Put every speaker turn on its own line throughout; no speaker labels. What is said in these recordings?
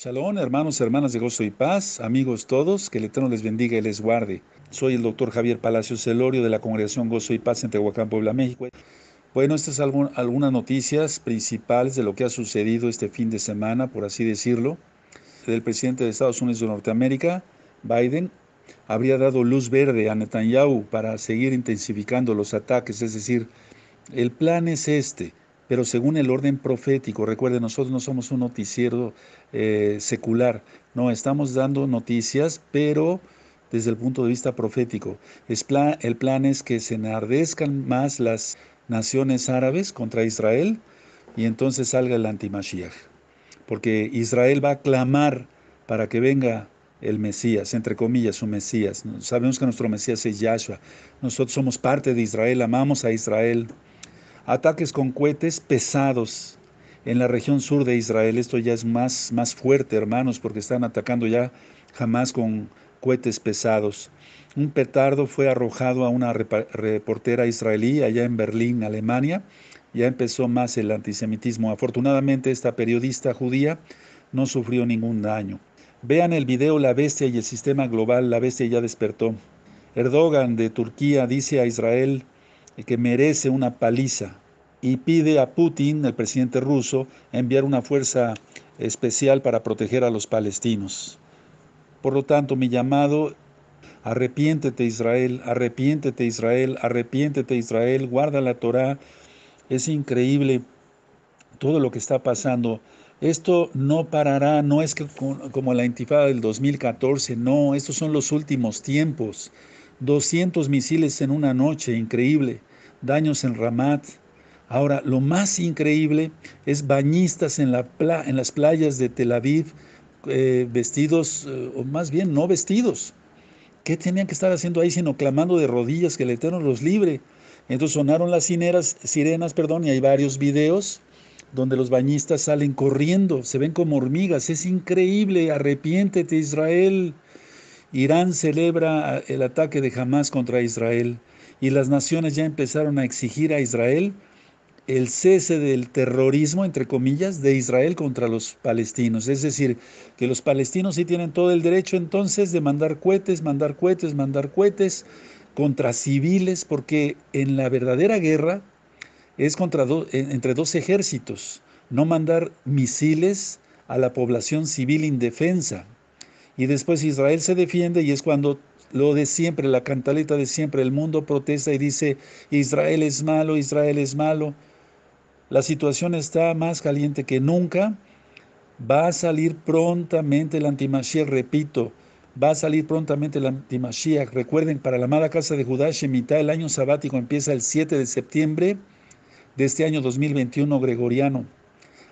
Shalom, hermanos, hermanas de gozo y paz, amigos todos, que el Eterno les bendiga y les guarde. Soy el doctor Javier Palacios Celorio de la Congregación Gozo y Paz en Tehuacán, Puebla, México. Bueno, estas son algunas noticias principales de lo que ha sucedido este fin de semana, por así decirlo. El presidente de Estados Unidos de Norteamérica, Biden, habría dado luz verde a Netanyahu para seguir intensificando los ataques, es decir, el plan es este, pero según el orden profético. Recuerden, nosotros no somos un noticiero eh, secular, no, estamos dando noticias, pero desde el punto de vista profético. el plan es que se enardezcan más las naciones árabes contra Israel y entonces salga el antimashiach. Porque Israel va a clamar para que venga el Mesías, entre comillas, su Mesías. Sabemos que nuestro Mesías es Yahshua. Nosotros somos parte de Israel, amamos a Israel ataques con cohetes pesados en la región sur de Israel. Esto ya es más, más fuerte, hermanos, porque están atacando ya jamás con cohetes pesados. Un petardo fue arrojado a una reportera israelí allá en Berlín, Alemania. Ya empezó más el antisemitismo. Afortunadamente, esta periodista judía no sufrió ningún daño. Vean el video La bestia y el sistema global. La bestia ya despertó. Erdogan de Turquía dice a Israel que merece una paliza y pide a Putin, el presidente ruso, enviar una fuerza especial para proteger a los palestinos. Por lo tanto, mi llamado, arrepiéntete Israel, arrepiéntete Israel, arrepiéntete Israel, guarda la Torah. Es increíble todo lo que está pasando. Esto no parará, no es como la intifada del 2014, no, estos son los últimos tiempos. 200 misiles en una noche, increíble. Daños en Ramat, Ahora, lo más increíble es bañistas en, la en las playas de Tel Aviv, eh, vestidos, eh, o más bien no vestidos. ¿Qué tenían que estar haciendo ahí sino clamando de rodillas que el Eterno los libre? Entonces sonaron las sirenas, perdón, y hay varios videos donde los bañistas salen corriendo, se ven como hormigas. Es increíble, arrepiéntete Israel. Irán celebra el ataque de Hamas contra Israel y las naciones ya empezaron a exigir a Israel el cese del terrorismo, entre comillas, de Israel contra los palestinos. Es decir, que los palestinos sí tienen todo el derecho entonces de mandar cohetes, mandar cohetes, mandar cohetes contra civiles, porque en la verdadera guerra es contra entre dos ejércitos, no mandar misiles a la población civil indefensa. Y después Israel se defiende y es cuando lo de siempre, la cantaleta de siempre, el mundo protesta y dice, Israel es malo, Israel es malo. La situación está más caliente que nunca. Va a salir prontamente el antimashiach, repito, va a salir prontamente el antimashiach. Recuerden, para la amada casa de Judá, Shemitah, el año sabático empieza el 7 de septiembre de este año 2021 gregoriano.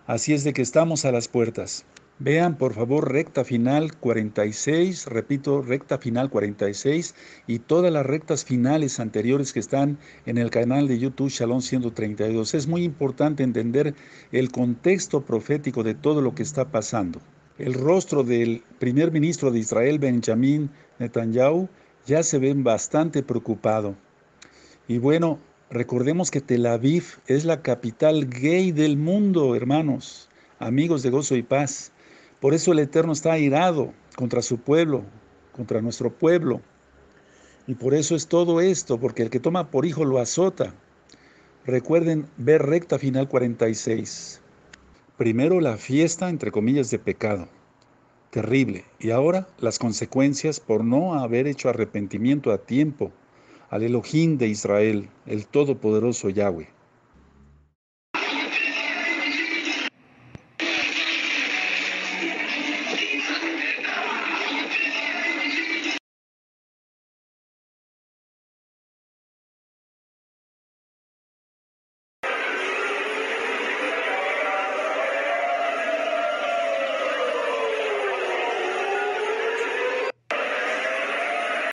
Así es de que estamos a las puertas. Vean por favor recta final 46, repito, recta final 46 y todas las rectas finales anteriores que están en el canal de YouTube Shalom 132. Es muy importante entender el contexto profético de todo lo que está pasando. El rostro del primer ministro de Israel, Benjamin Netanyahu, ya se ve bastante preocupado. Y bueno, recordemos que Tel Aviv es la capital gay del mundo, hermanos, amigos de gozo y paz. Por eso el Eterno está airado contra su pueblo, contra nuestro pueblo. Y por eso es todo esto, porque el que toma por hijo lo azota. Recuerden ver recta final 46. Primero la fiesta, entre comillas, de pecado. Terrible. Y ahora las consecuencias por no haber hecho arrepentimiento a tiempo al Elohim de Israel, el Todopoderoso Yahweh.